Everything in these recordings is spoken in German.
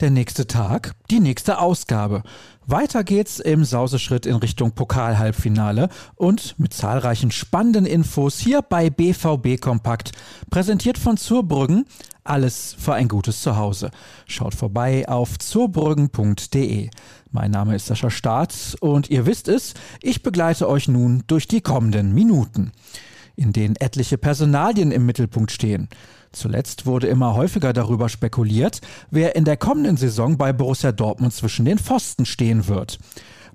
Der nächste Tag, die nächste Ausgabe. Weiter geht's im Sauseschritt in Richtung Pokalhalbfinale und mit zahlreichen spannenden Infos hier bei BVB Kompakt, präsentiert von Zurbrüggen. Alles für ein gutes Zuhause. Schaut vorbei auf zurbrüggen.de. Mein Name ist Sascha Staat und ihr wisst es, ich begleite euch nun durch die kommenden Minuten, in denen etliche Personalien im Mittelpunkt stehen. Zuletzt wurde immer häufiger darüber spekuliert, wer in der kommenden Saison bei Borussia Dortmund zwischen den Pfosten stehen wird.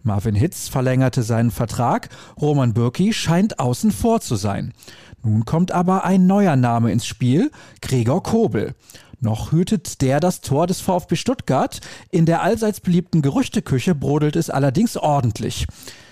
Marvin Hitz verlängerte seinen Vertrag, Roman Bürki scheint außen vor zu sein. Nun kommt aber ein neuer Name ins Spiel, Gregor Kobel. Noch hütet der das Tor des VfB Stuttgart. In der allseits beliebten Gerüchteküche brodelt es allerdings ordentlich.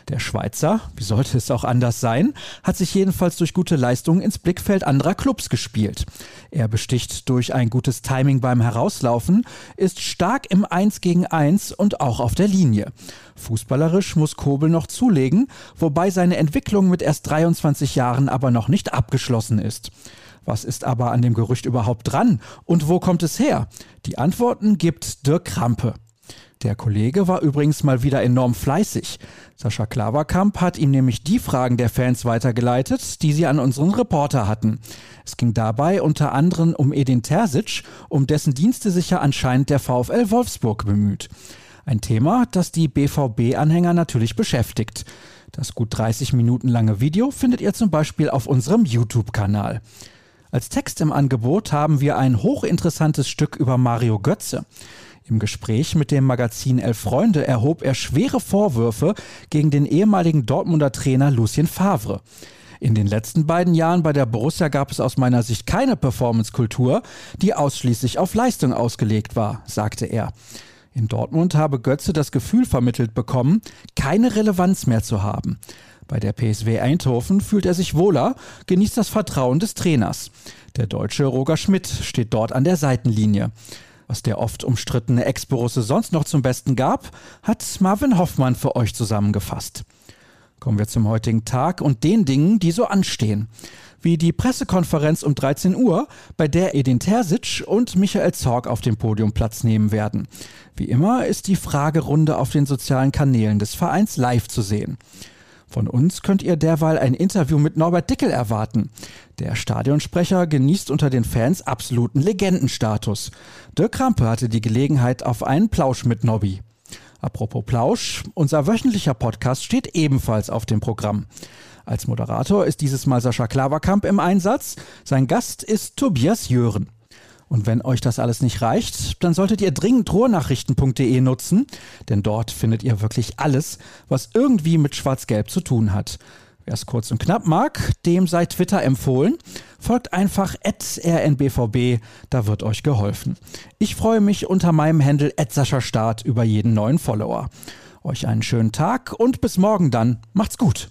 Der Schweizer, wie sollte es auch anders sein, hat sich jedenfalls durch gute Leistungen ins Blickfeld anderer Clubs gespielt. Er besticht durch ein gutes Timing beim Herauslaufen, ist stark im 1 gegen 1 und auch auf der Linie. Fußballerisch muss Kobel noch zulegen, wobei seine Entwicklung mit erst 23 Jahren aber noch nicht abgeschlossen ist. Was ist aber an dem Gerücht überhaupt dran und wo kommt es her? Die Antworten gibt Dirk Krampe. Der Kollege war übrigens mal wieder enorm fleißig. Sascha Klaverkamp hat ihm nämlich die Fragen der Fans weitergeleitet, die sie an unseren Reporter hatten. Es ging dabei unter anderem um Edin Terzic, um dessen Dienste sich ja anscheinend der VfL Wolfsburg bemüht. Ein Thema, das die BVB-Anhänger natürlich beschäftigt. Das gut 30 Minuten lange Video findet ihr zum Beispiel auf unserem YouTube-Kanal. Als Text im Angebot haben wir ein hochinteressantes Stück über Mario Götze. Im Gespräch mit dem Magazin Elf Freunde erhob er schwere Vorwürfe gegen den ehemaligen Dortmunder Trainer Lucien Favre. In den letzten beiden Jahren bei der Borussia gab es aus meiner Sicht keine Performance-Kultur, die ausschließlich auf Leistung ausgelegt war, sagte er. In Dortmund habe Götze das Gefühl vermittelt bekommen, keine Relevanz mehr zu haben. Bei der PSW Eindhoven fühlt er sich wohler, genießt das Vertrauen des Trainers. Der deutsche Roger Schmidt steht dort an der Seitenlinie. Was der oft umstrittene Ex-Borusse sonst noch zum Besten gab, hat Marvin Hoffmann für euch zusammengefasst. Kommen wir zum heutigen Tag und den Dingen, die so anstehen. Wie die Pressekonferenz um 13 Uhr, bei der Edin Terzic und Michael Zorg auf dem Podium Platz nehmen werden. Wie immer ist die Fragerunde auf den sozialen Kanälen des Vereins live zu sehen. Von uns könnt ihr derweil ein Interview mit Norbert Dickel erwarten. Der Stadionsprecher genießt unter den Fans absoluten Legendenstatus. Dirk Krampe hatte die Gelegenheit auf einen Plausch mit Nobby. Apropos Plausch, unser wöchentlicher Podcast steht ebenfalls auf dem Programm. Als Moderator ist dieses Mal Sascha Klaverkamp im Einsatz. Sein Gast ist Tobias Jören. Und wenn euch das alles nicht reicht, dann solltet ihr dringend ruhrnachrichten.de nutzen, denn dort findet ihr wirklich alles, was irgendwie mit Schwarz-Gelb zu tun hat. Wer es kurz und knapp mag, dem sei Twitter empfohlen. Folgt einfach rnbvb, da wird euch geholfen. Ich freue mich unter meinem Handle Start über jeden neuen Follower. Euch einen schönen Tag und bis morgen dann. Macht's gut.